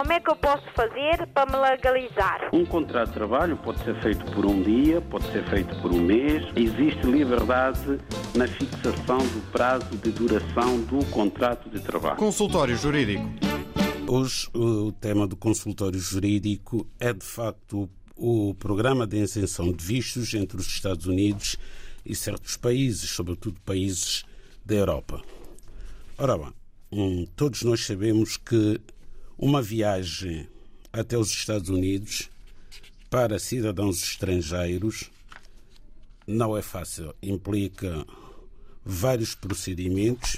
Como é que eu posso fazer para me legalizar? Um contrato de trabalho pode ser feito por um dia, pode ser feito por um mês. Existe liberdade na fixação do prazo de duração do contrato de trabalho. Consultório Jurídico. Hoje o tema do consultório jurídico é de facto o programa de isenção de vistos entre os Estados Unidos e certos países, sobretudo países da Europa. Ora bem, hum, todos nós sabemos que uma viagem até os Estados Unidos para cidadãos estrangeiros não é fácil. Implica vários procedimentos,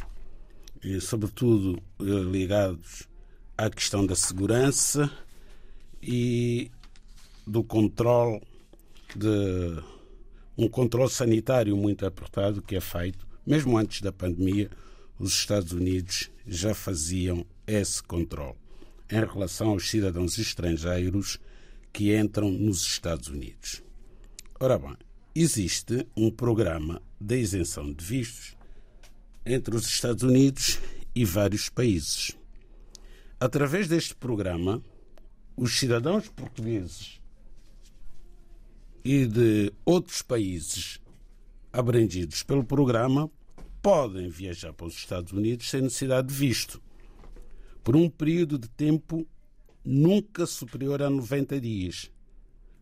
e sobretudo eh, ligados à questão da segurança e do controle de um controle sanitário muito apertado que é feito, mesmo antes da pandemia, os Estados Unidos já faziam esse controle em relação aos cidadãos estrangeiros que entram nos Estados Unidos. Ora bem, existe um programa de isenção de vistos entre os Estados Unidos e vários países. Através deste programa, os cidadãos portugueses e de outros países abrangidos pelo programa podem viajar para os Estados Unidos sem necessidade de visto por um período de tempo nunca superior a 90 dias,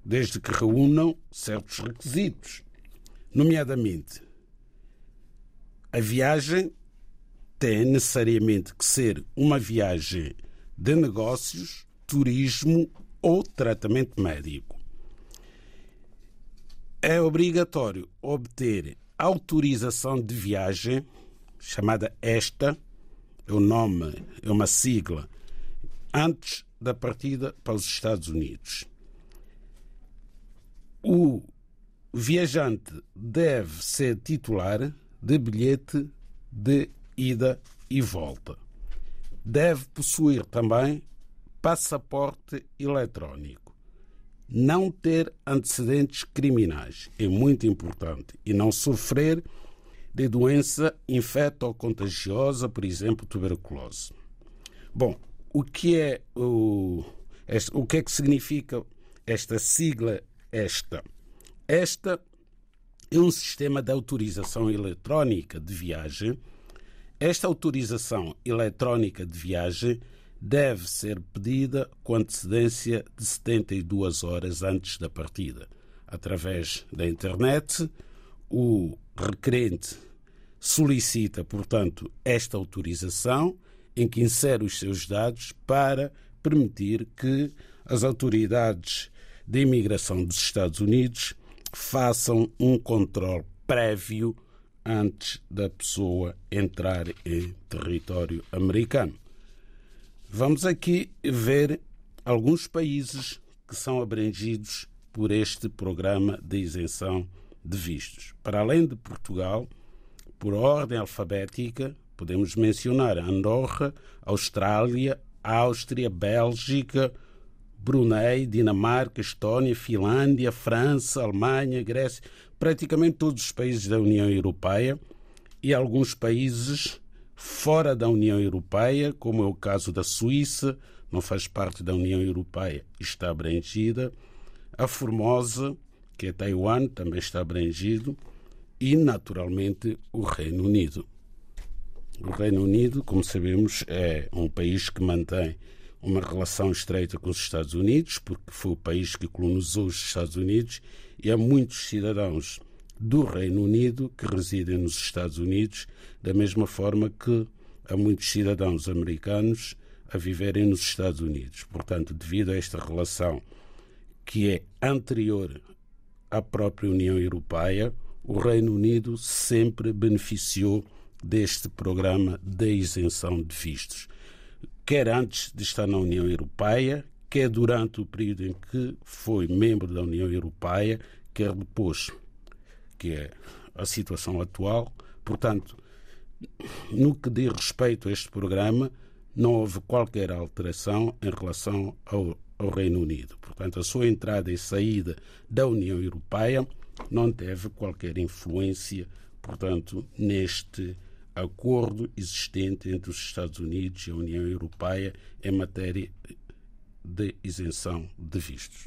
desde que reúnam certos requisitos, nomeadamente a viagem tem necessariamente que ser uma viagem de negócios, turismo ou tratamento médico. É obrigatório obter autorização de viagem, chamada ESTA, é o nome, é uma sigla, antes da partida para os Estados Unidos. O viajante deve ser titular de bilhete de ida e volta. Deve possuir também passaporte eletrónico. Não ter antecedentes criminais é muito importante e não sofrer de doença infecto-contagiosa, por exemplo, tuberculose. Bom, o que é o, o que é que significa esta sigla esta? Esta é um sistema de autorização eletrónica de viagem. Esta autorização eletrónica de viagem deve ser pedida com antecedência de 72 horas antes da partida, através da internet. O requerente solicita, portanto, esta autorização em que insere os seus dados para permitir que as autoridades de imigração dos Estados Unidos façam um controle prévio antes da pessoa entrar em território americano. Vamos aqui ver alguns países que são abrangidos por este programa de isenção de vistos. Para além de Portugal, por ordem alfabética, podemos mencionar Andorra, Austrália, Áustria, Bélgica, Brunei, Dinamarca, Estónia, Finlândia, França, Alemanha, Grécia, praticamente todos os países da União Europeia e alguns países fora da União Europeia, como é o caso da Suíça, não faz parte da União Europeia, está abrangida. A Formosa, que é Taiwan, também está abrangido, e, naturalmente, o Reino Unido. O Reino Unido, como sabemos, é um país que mantém uma relação estreita com os Estados Unidos, porque foi o país que colonizou os Estados Unidos, e há muitos cidadãos do Reino Unido que residem nos Estados Unidos, da mesma forma que há muitos cidadãos americanos a viverem nos Estados Unidos. Portanto, devido a esta relação que é anterior à própria União Europeia, o Reino Unido sempre beneficiou deste programa de isenção de vistos, quer antes de estar na União Europeia, quer durante o período em que foi membro da União Europeia, quer depois, que é a situação atual. Portanto, no que diz respeito a este programa, não houve qualquer alteração em relação ao ao Reino Unido. Portanto, a sua entrada e saída da União Europeia não teve qualquer influência, portanto, neste acordo existente entre os Estados Unidos e a União Europeia em matéria de isenção de vistos.